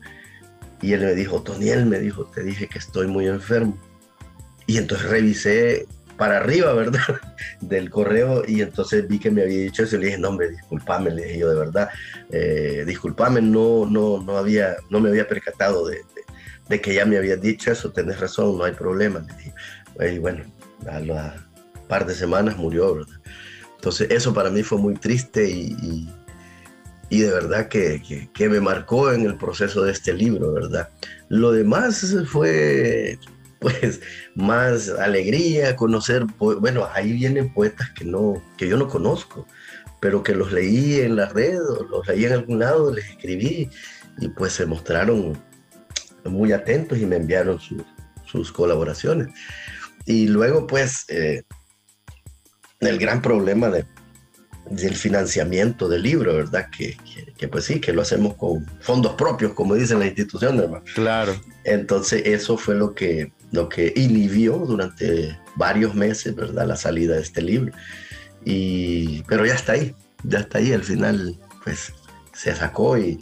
Y él me dijo, Toniel, me dijo, te dije que estoy muy enfermo. Y entonces revisé para arriba, ¿verdad? Del correo y entonces vi que me había dicho eso y le dije, no, hombre, discúlpame, le dije yo de verdad, eh, no, no, no, había, no me había percatado de, que ya me habías dicho eso, tenés razón, no hay problema, le dije. Y bueno, a la par de semanas murió, ¿verdad? Entonces eso para mí fue muy triste y, de verdad que, que, me marcó en el proceso de este libro, ¿verdad? Lo demás fue pues más alegría, conocer, bueno, ahí vienen poetas que, no, que yo no conozco, pero que los leí en la red, los leí en algún lado, les escribí y pues se mostraron muy atentos y me enviaron sus colaboraciones. Y luego pues eh, el gran problema de, del financiamiento del libro, ¿verdad? Que, que, pues sí, que lo hacemos con fondos propios, como dicen las instituciones, hermano. Claro. Entonces eso fue lo que lo que inhibió durante varios meses, ¿verdad? La salida de este libro. Y, pero ya está ahí, ya está ahí, al final pues se sacó y,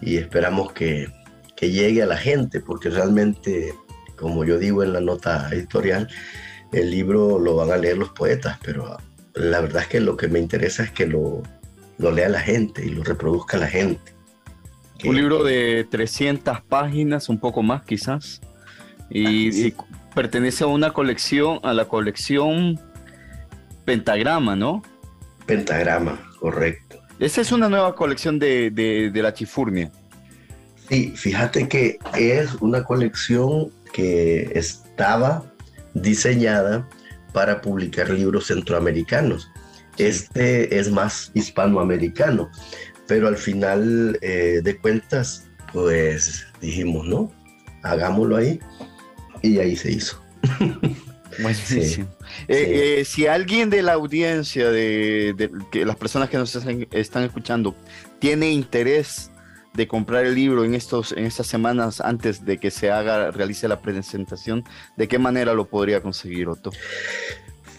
y esperamos que, que, llegue a la gente, porque realmente, como yo digo en la nota editorial, el libro lo van a leer los poetas, pero la verdad es que lo que me interesa es que lo, lo lea la gente y lo reproduzca la gente. Un libro de 300 páginas, un poco más quizás y, pertenece a una colección, a la colección Pentagrama, ¿no? Pentagrama, correcto. Esa es una nueva colección de, de, la Chifurnia. Sí, fíjate que es una colección que estaba diseñada para publicar libros centroamericanos. Este es más hispanoamericano, pero al final eh, de cuentas, pues dijimos, no, hagámoslo ahí y ahí se hizo. Buenísimo. Eh, eh, si alguien de la audiencia, de, que las personas que nos están escuchando, tiene interés de comprar el libro en estos en estas semanas antes de que se haga realice la presentación, ¿de qué manera lo podría conseguir Otto?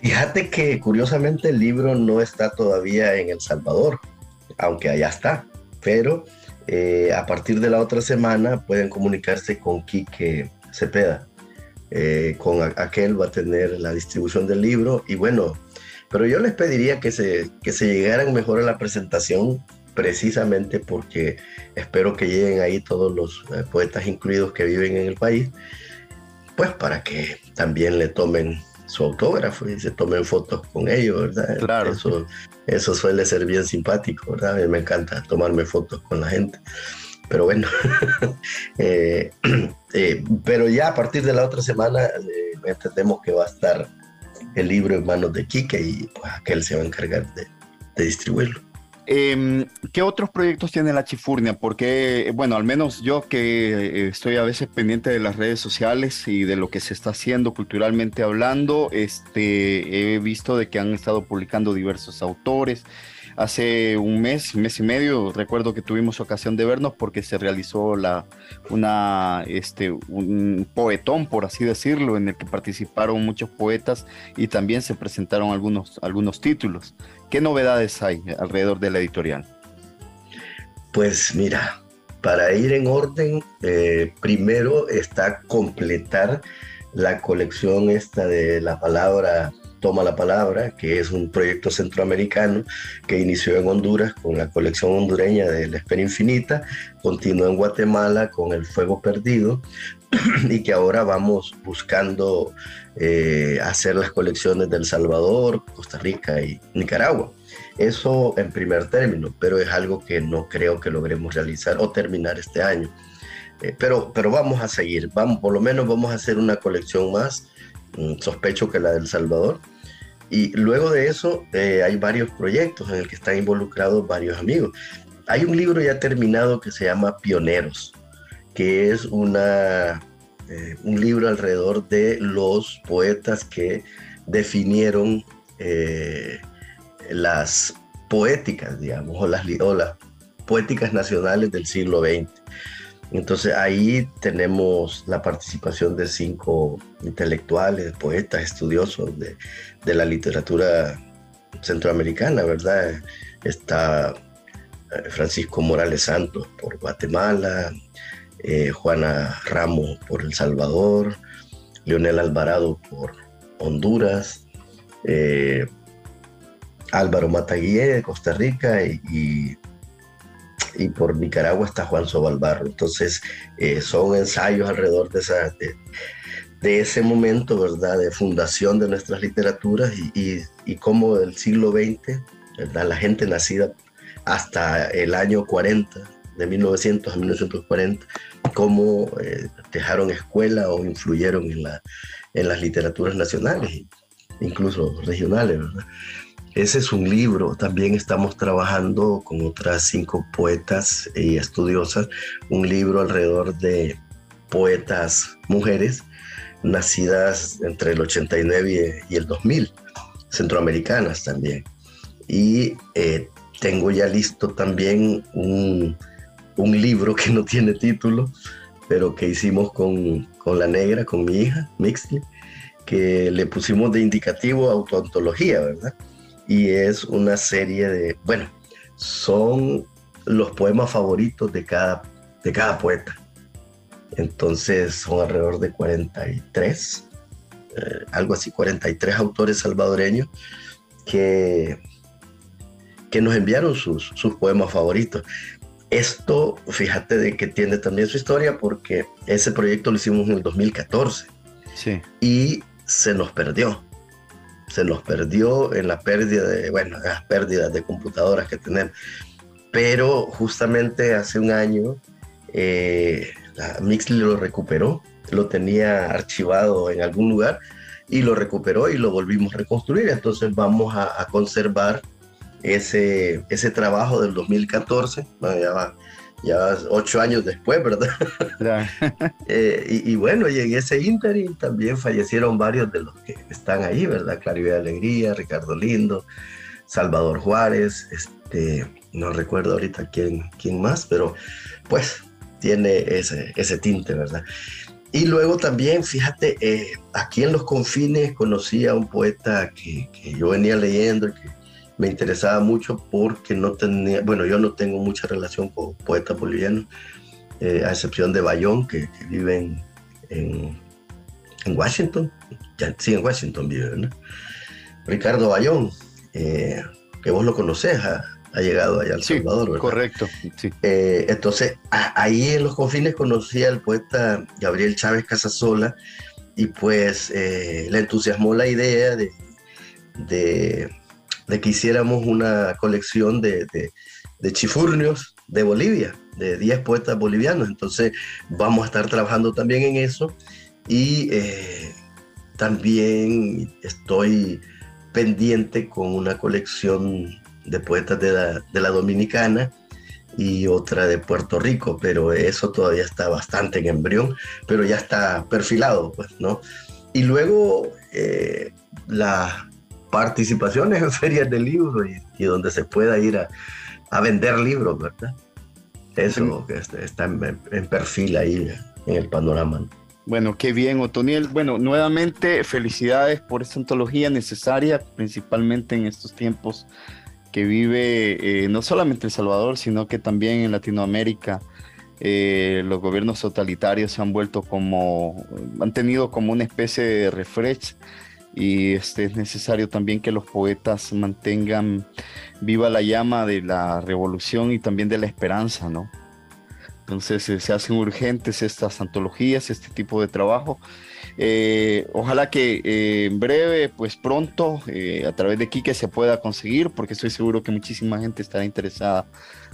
Fíjate que curiosamente el libro no está todavía en El Salvador, aunque allá está, pero eh, a partir de la otra semana pueden comunicarse con Quique Cepeda eh, con aquel va a tener la distribución del libro y bueno, pero yo les pediría que se, que se llegaran mejor a la presentación precisamente porque espero que lleguen ahí todos los eh, poetas incluidos que viven en el país, pues para que también le tomen su autógrafo y se tomen fotos con ellos, ¿verdad? Claro. Eso, eso suele ser bien simpático, ¿verdad? A mí me encanta tomarme fotos con la gente. Pero bueno, eh, eh, pero ya a partir de la otra semana entendemos que va a estar el libro en manos de Quique y pues aquel se va a encargar de, distribuirlo. Em, ¿Qué otros proyectos tiene la Chifurnia? Porque, bueno, al menos yo que estoy a veces pendiente de las redes sociales y de lo que se está haciendo culturalmente hablando, este, he visto de que han estado publicando diversos autores, hace un mes, mes y medio, recuerdo que tuvimos ocasión de vernos porque se realizó la, una, este, un poetón, por así decirlo, en el que participaron muchos poetas y también se presentaron algunos, algunos títulos. ¿Qué novedades hay alrededor de la editorial? Pues mira, para ir en orden, eh, primero está completar la colección esta de la palabra Toma la Palabra, que es un proyecto centroamericano que inició en Honduras con la colección hondureña de La Espera Infinita, continuó en Guatemala con El Fuego Perdido y que ahora vamos buscando eh, hacer las colecciones de El Salvador, Costa Rica y Nicaragua. Eso en primer término, pero es algo que no creo que logremos realizar o terminar este año. Eh, pero, pero vamos a seguir, vamos, por lo menos vamos a hacer una colección más, mm, sospecho que la del Salvador, y luego de eso eh, hay varios proyectos en el que están involucrados varios amigos. Hay un libro ya terminado que se llama Pioneros, que es una, eh, un libro alrededor de los poetas que definieron eh, las poéticas, digamos, o las, o las poéticas nacionales del siglo XX. Entonces ahí tenemos la participación de cinco intelectuales, poetas, estudiosos de, la literatura centroamericana, ¿verdad? Está eh, Francisco Morales Santos por Guatemala, eh, Juana Ramos por El Salvador, Leonel Alvarado por Honduras, eh, Álvaro Mataguille de Costa Rica y, por Nicaragua está Juan Sobalbarro. Entonces son ensayos alrededor de, esa, de, ese momento, ¿verdad?, de fundación de nuestras literaturas y, y cómo del siglo XX, ¿verdad? la gente nacida hasta el año 40, de 1900 a 1940, cómo eh, dejaron escuela o influyeron en, la, en las literaturas nacionales, incluso regionales. Ese es un libro, también estamos trabajando con otras cinco poetas y estudiosas, un libro alrededor de poetas mujeres nacidas entre el 89 y el 2000, centroamericanas también. Y eh, tengo ya listo también un, libro que no tiene título, pero que hicimos con, la negra, con mi hija, Mixley, que le pusimos de indicativo autoantología, ¿verdad? Y es una serie de, bueno, son los poemas favoritos de cada, de cada poeta. Entonces son alrededor de 43, eh, algo así, 43 autores salvadoreños que que nos enviaron sus, sus poemas favoritos. Esto, fíjate de que tiene también su historia porque ese proyecto lo hicimos en el 2014 sí. y se nos perdió. Se nos perdió en la pérdida de, bueno, las pérdidas de computadoras que tenemos. Pero justamente hace un año eh, Mixly lo recuperó, lo tenía archivado en algún lugar y lo recuperó y lo volvimos a reconstruir. Entonces vamos a, conservar ese, ese trabajo del 2014, ya va ya ocho años después, ¿verdad? Eh, y, bueno, y en ese interim también fallecieron varios de los que están ahí, ¿verdad? Claribel Alegría, Ricardo Lindo, Salvador Juárez, este, no recuerdo ahorita quién, quién más, pero pues tiene ese, ese tinte, ¿verdad? Y luego también, fíjate, eh, aquí en los confines conocí a un poeta que, que yo venía leyendo y que me interesaba mucho porque no tenía, bueno, yo no tengo mucha relación con poetas bolivianos, eh, a excepción de Bayón, que, vive en, en, Washington, ya, sí, en Washington vive, ¿no? Ricardo Bayón, eh, que vos lo conocés, ha, llegado allá al Salvador, ¿verdad? Correcto, sí. Eh, entonces, ahí en los confines conocí al poeta Gabriel Chávez Casasola y pues le entusiasmó la idea de, de de que hiciéramos una colección de, de, chifurnios de Bolivia, de 10 poetas bolivianos. Entonces vamos a estar trabajando también en eso y eh, también estoy pendiente con una colección de poetas de la, de la, Dominicana y otra de Puerto Rico, pero eso todavía está bastante en embrión, pero ya está perfilado, pues, ¿no? Y luego eh, la, participaciones en ferias de libros y, donde se pueda ir a, vender libros, ¿verdad? Eso que está en, perfil ahí en el panorama. Bueno, qué bien, Otoniel. Bueno, nuevamente felicidades por esta antología necesaria, principalmente en estos tiempos que vive eh, no solamente El Salvador, sino que también en Latinoamérica. Eh, los gobiernos totalitarios se han vuelto como, han tenido como una especie de refresh y este, es necesario también que los poetas mantengan viva la llama de la revolución y también de la esperanza, ¿no? Entonces eh, se hacen urgentes estas antologías, este tipo de trabajo. Eh, ojalá que eh, en breve, pues pronto, a través de Kike se pueda conseguir, porque estoy seguro que muchísima gente estará interesada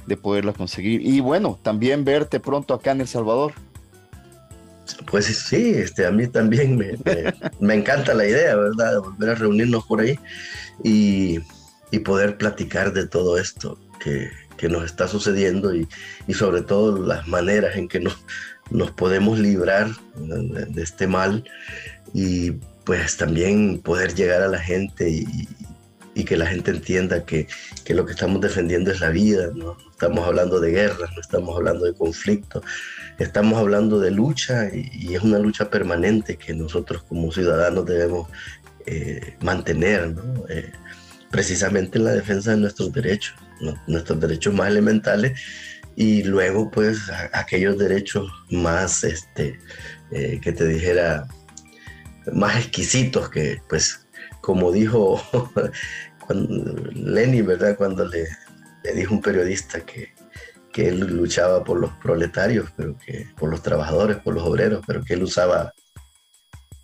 de poderla conseguir. Y bueno, también verte pronto acá en El Salvador. Pues sí, este, a mí también me, encanta la idea, ¿verdad? De volver a reunirnos por ahí y, poder platicar de todo esto que, nos está sucediendo y, sobre todo las maneras en que nos, nos podemos librar de, este mal y pues también poder llegar a la gente y, y que la gente entienda que, que, lo que estamos defendiendo es la vida, no estamos hablando de guerras, no estamos hablando de conflictos, estamos hablando de lucha y, es una lucha permanente que nosotros como ciudadanos debemos eh, mantener, ¿no? Eh, precisamente en la defensa de nuestros derechos, nuestros derechos más elementales y luego pues aquellos derechos más, este, eh, que te dijera, más exquisitos que pues como dijo cuando, Lenny, ¿verdad? Cuando le, le dijo un periodista que, que él luchaba por los proletarios, pero que por los trabajadores, por los obreros, pero que él usaba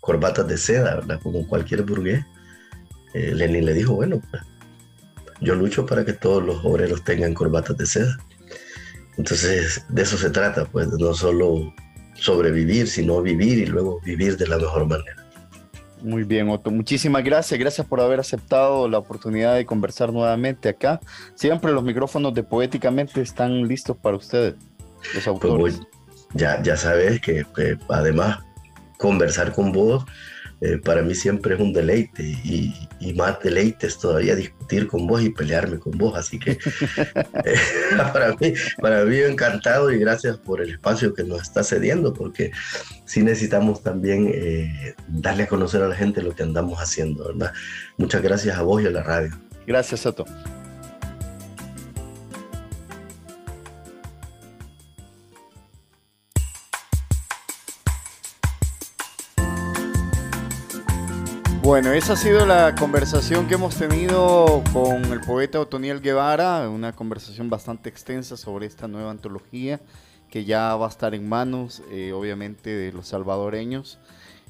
corbatas de seda. Como cualquier burgués. Eh, Lenin le dijo, bueno, pues, yo lucho para que todos los obreros tengan corbatas de seda. Entonces, de eso se trata, pues, no solo sobrevivir, sino vivir y luego vivir de la mejor manera. Muy bien, Otto. Muchísimas gracias. Gracias por haber aceptado la oportunidad de conversar nuevamente acá. Siempre los micrófonos de Poéticamente están listos para ustedes, los pues ya, ya sabes que, que además conversar con vos eh, para mí siempre es un deleite y, más deleite es todavía discutir con vos y pelearme con vos. Así que eh, para, mí, para mí encantado y gracias por el espacio que nos está cediendo porque sí necesitamos también eh, darle a conocer a la gente lo que andamos haciendo, ¿verdad? Muchas gracias a vos y a la radio. Gracias, Soto. Bueno, esa ha sido la conversación que hemos tenido con el poeta Otoniel Guevara, una conversación bastante extensa sobre esta nueva antología que ya va a estar en manos, eh, obviamente, de los salvadoreños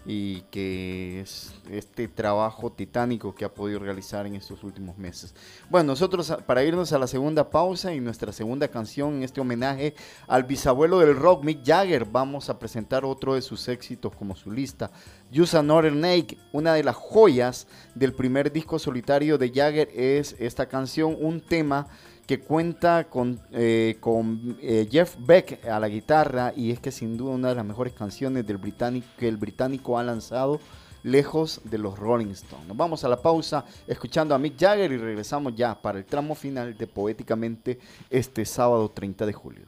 y que es este trabajo titánico que ha podido realizar en estos últimos meses. Bueno, nosotros para irnos a la segunda pausa y nuestra segunda canción en este homenaje al bisabuelo del rock, Mick Jagger, vamos a presentar otro de sus éxitos como su lista, Use Another Nake, una de las joyas del primer disco solitario de Jagger es esta canción, un tema que cuenta con, eh, con eh, Jeff Beck a la guitarra y es que sin duda una de las mejores canciones del británico, que el británico ha lanzado lejos de los Rolling Stones. Nos vamos a la pausa escuchando a Mick Jagger y regresamos ya para el tramo final de Poéticamente este sábado 30 de julio.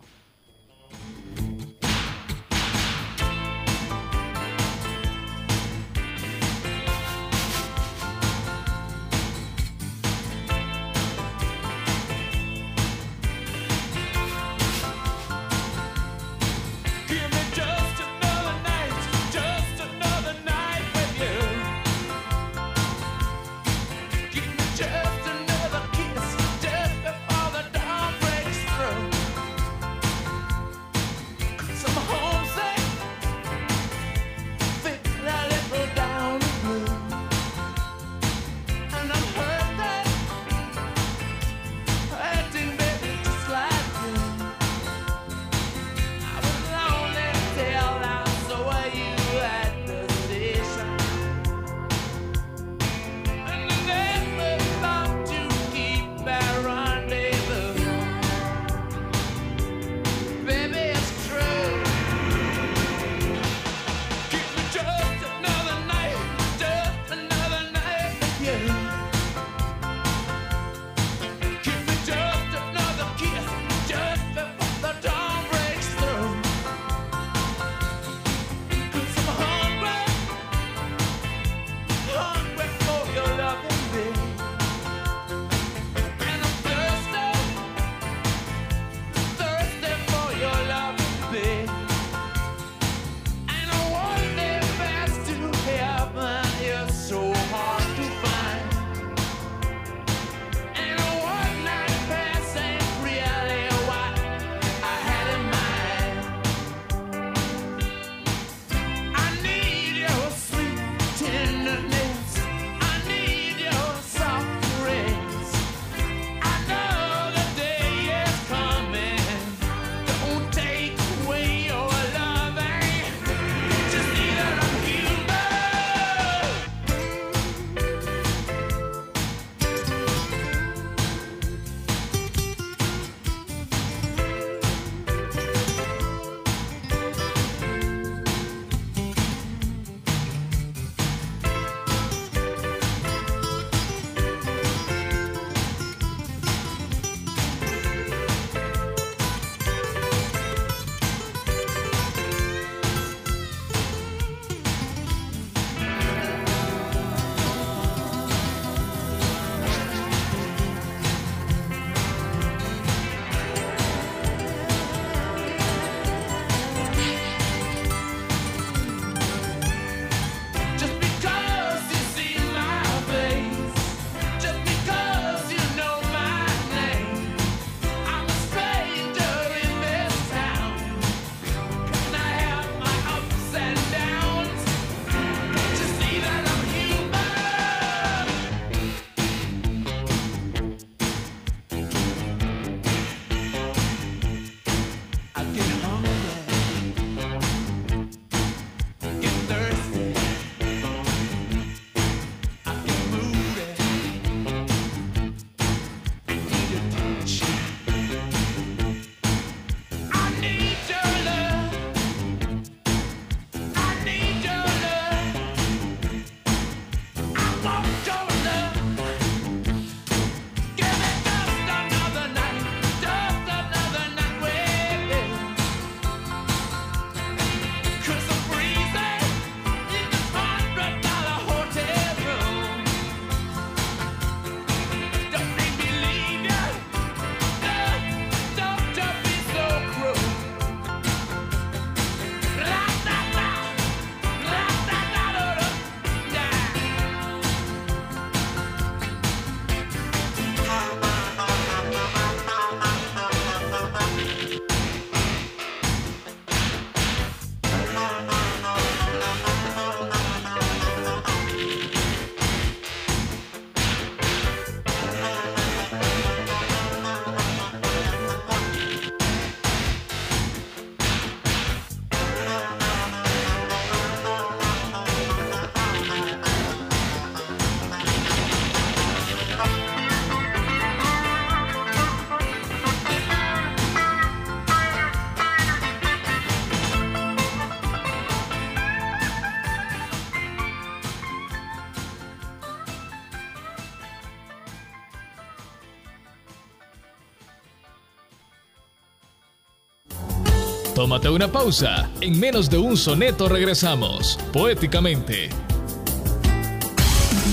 Tómate una pausa. En menos de un soneto regresamos. Poéticamente.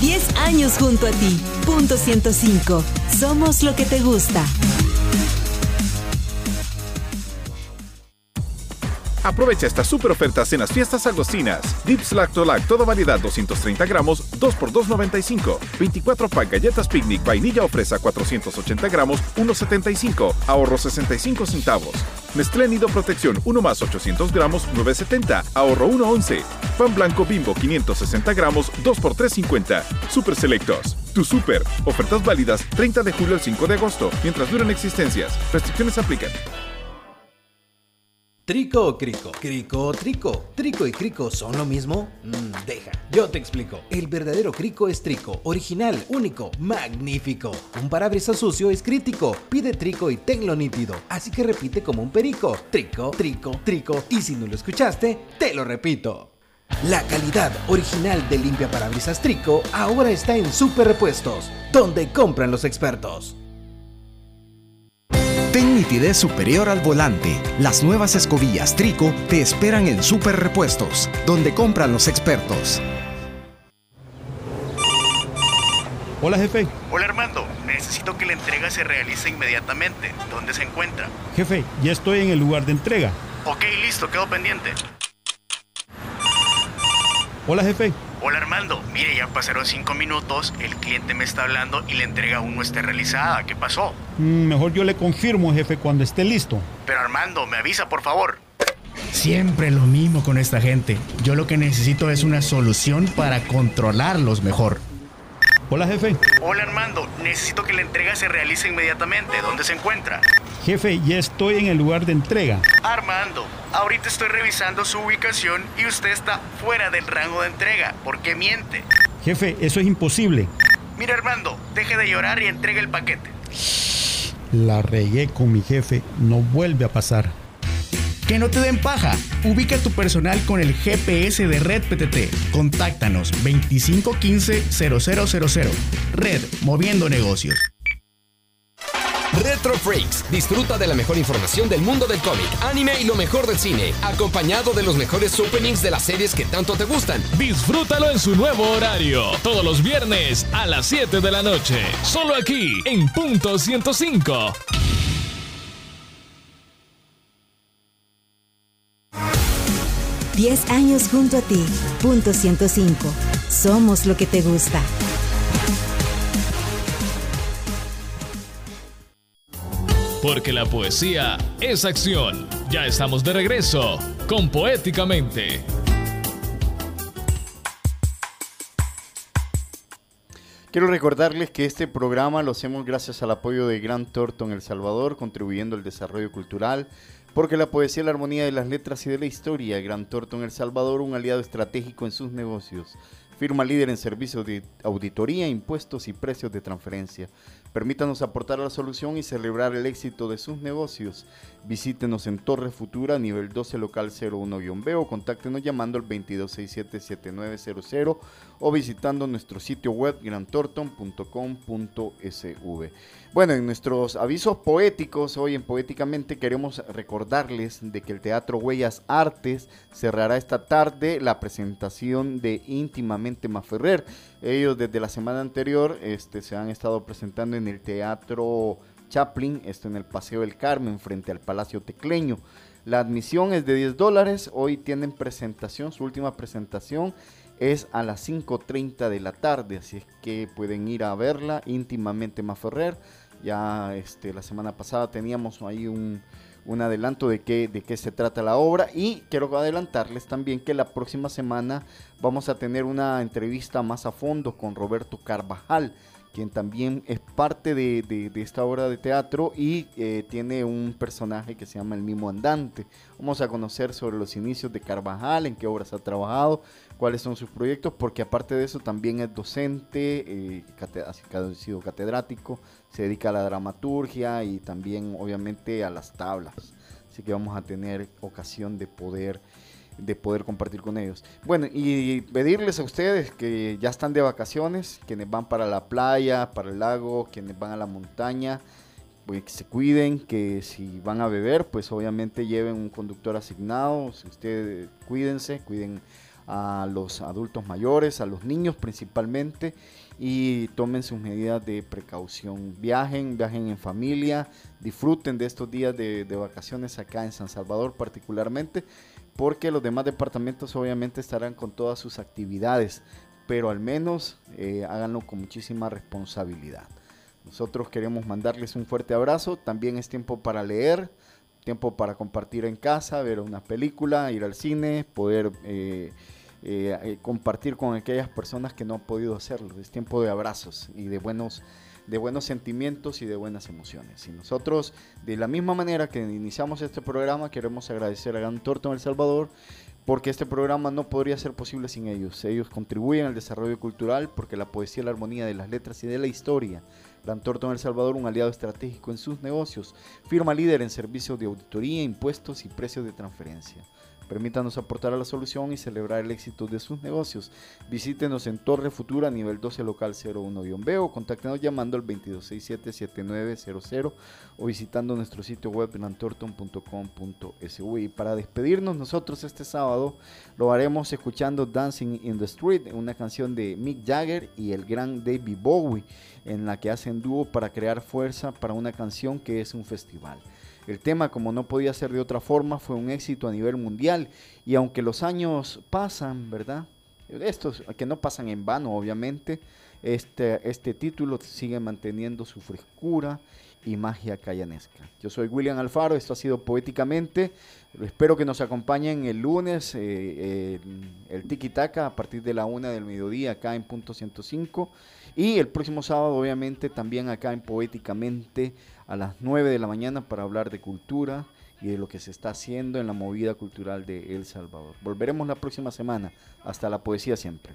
10 años junto a ti. Punto 105. Somos lo que te gusta. Aprovecha estas super ofertas en las fiestas agostinas. Dips Lactolac, toda variedad 230 gramos, 2 x 2.95. 24 pack galletas picnic, vainilla o fresa 480 gramos, 1.75. Ahorro 65 centavos. Nestlé Nido Protección 1 más 800 gramos, 9.70. Ahorro 1.11. Pan blanco bimbo 560 gramos, 2 x 3.50. Super Selectos. Tu super. Ofertas válidas 30 de julio al 5 de agosto, mientras duran existencias. Restricciones aplican. ¿Trico o crico? ¿Crico o trico? ¿Trico y crico son lo mismo? Mm, deja, yo te explico. El verdadero crico es trico, original, único, magnífico. Un parabrisas sucio es crítico. Pide trico y tenlo nítido. Así que repite como un perico. Trico, trico, trico. Y si no lo escuchaste, te lo repito. La calidad original de limpia parabrisas Trico ahora está en Super Repuestos, donde compran los expertos. Ten nitidez superior al volante. Las nuevas escobillas Trico te esperan en Super Repuestos, donde compran los expertos. Hola jefe. Hola Armando, necesito que la entrega se realice inmediatamente. ¿Dónde se encuentra? Jefe, ya estoy en el lugar de entrega. Ok, listo, quedo pendiente. Hola jefe. Hola Armando, mire, ya pasaron cinco minutos, el cliente me está hablando y la entrega aún no está realizada. ¿Qué pasó? Mm, mejor yo le confirmo, jefe, cuando esté listo. Pero Armando, me avisa, por favor. Siempre lo mismo con esta gente. Yo lo que necesito es una solución para controlarlos mejor. Hola, jefe. Hola, Armando. Necesito que la entrega se realice inmediatamente. ¿Dónde se encuentra? Jefe, ya estoy en el lugar de entrega. Armando, ahorita estoy revisando su ubicación y usted está fuera del rango de entrega. ¿Por qué miente? Jefe, eso es imposible. Mira, Armando, deje de llorar y entregue el paquete. La regué con mi jefe. No vuelve a pasar. Que no te den paja. Ubica tu personal con el GPS de Red PTT. Contáctanos 2515-0000. Red, moviendo negocios. Retro Freaks. Disfruta de la mejor información del mundo del cómic, anime y lo mejor del cine, acompañado de los mejores openings de las series que tanto te gustan. Disfrútalo en su nuevo horario, todos los viernes a las 7 de la noche, solo aquí en Punto 105. Diez años junto a ti. Punto 105. Somos lo que te gusta. Porque la poesía es acción. Ya estamos de regreso con Poéticamente. Quiero recordarles que este programa lo hacemos gracias al apoyo de Gran Thornton El Salvador, contribuyendo al desarrollo cultural, porque la poesía, la armonía de las letras y de la historia, Gran Thornton El Salvador, un aliado estratégico en sus negocios. Firma líder en servicios de auditoría, impuestos y precios de transferencia. Permítanos aportar la solución y celebrar el éxito de sus negocios. Visítenos en Torre Futura, nivel 12, local 01-B o contáctenos llamando al 2267-7900 o visitando nuestro sitio web grantorton.com.sv. Bueno, en nuestros avisos poéticos, hoy en Poéticamente queremos recordarles de que el Teatro Huellas Artes cerrará esta tarde la presentación de Íntimamente Maferrer. Ellos desde la semana anterior este, se han estado presentando en el Teatro Chaplin, esto en el Paseo del Carmen, frente al Palacio Tecleño. La admisión es de 10 dólares. Hoy tienen presentación, su última presentación es a las 5.30 de la tarde, así es que pueden ir a verla íntimamente Maferrer. Ya este, la semana pasada teníamos ahí un, un adelanto de qué, de qué se trata la obra. Y quiero adelantarles también que la próxima semana vamos a tener una entrevista más a fondo con Roberto Carvajal quien también es parte de, esta obra de teatro y eh, tiene un personaje que se llama el Mimo Andante. Vamos a conocer sobre los inicios de Carvajal, en qué obras ha trabajado, cuáles son sus proyectos, porque aparte de eso también es docente, eh, ha sido catedrático, se dedica a la dramaturgia y también obviamente a las tablas. Así que vamos a tener ocasión de poder de poder compartir con ellos. Bueno, y pedirles a ustedes que ya están de vacaciones, quienes van para la playa, para el lago, quienes van a la montaña, pues, que se cuiden, que si van a beber, pues obviamente lleven un conductor asignado, si ustedes cuídense, cuiden a los adultos mayores, a los niños principalmente y tomen sus medidas de precaución. Viajen, viajen en familia, disfruten de estos días de, vacaciones acá en San Salvador particularmente, porque los demás departamentos obviamente estarán con todas sus actividades, pero al menos eh, háganlo con muchísima responsabilidad. Nosotros queremos mandarles un fuerte abrazo, también es tiempo para leer, tiempo para compartir en casa, ver una película, ir al cine, poder... Eh, eh, compartir con aquellas personas que no han podido hacerlo. Es tiempo de abrazos y de buenos, de buenos sentimientos y de buenas emociones. Y nosotros, de la misma manera que iniciamos este programa, queremos agradecer a Gran Torto en El Salvador porque este programa no podría ser posible sin ellos. Ellos contribuyen al desarrollo cultural porque la poesía, la armonía de las letras y de la historia. Gran Torto en El Salvador, un aliado estratégico en sus negocios, firma líder en servicios de auditoría, impuestos y precios de transferencia. Permítanos aportar a la solución y celebrar el éxito de sus negocios. Visítenos en Torre Futura, nivel 12, local 01-B o contáctenos llamando al 2267-7900 o visitando nuestro sitio web lantorton.com.sv. Y para despedirnos nosotros este sábado lo haremos escuchando Dancing in the Street, una canción de Mick Jagger y el gran David Bowie, en la que hacen dúo para crear fuerza para una canción que es un festival. El tema, como no podía ser de otra forma, fue un éxito a nivel mundial y aunque los años pasan, ¿verdad? Estos que no pasan en vano, obviamente, este, este título sigue manteniendo su frescura y magia cayanesca. Yo soy William Alfaro, esto ha sido Poéticamente. Espero que nos acompañen el lunes, eh, el, Tiki Taka, a partir de la una del mediodía, acá en Punto 105. Y el próximo sábado, obviamente, también acá en Poéticamente a las 9 de la mañana para hablar de cultura y de lo que se está haciendo en la movida cultural de El Salvador. Volveremos la próxima semana. Hasta la poesía siempre.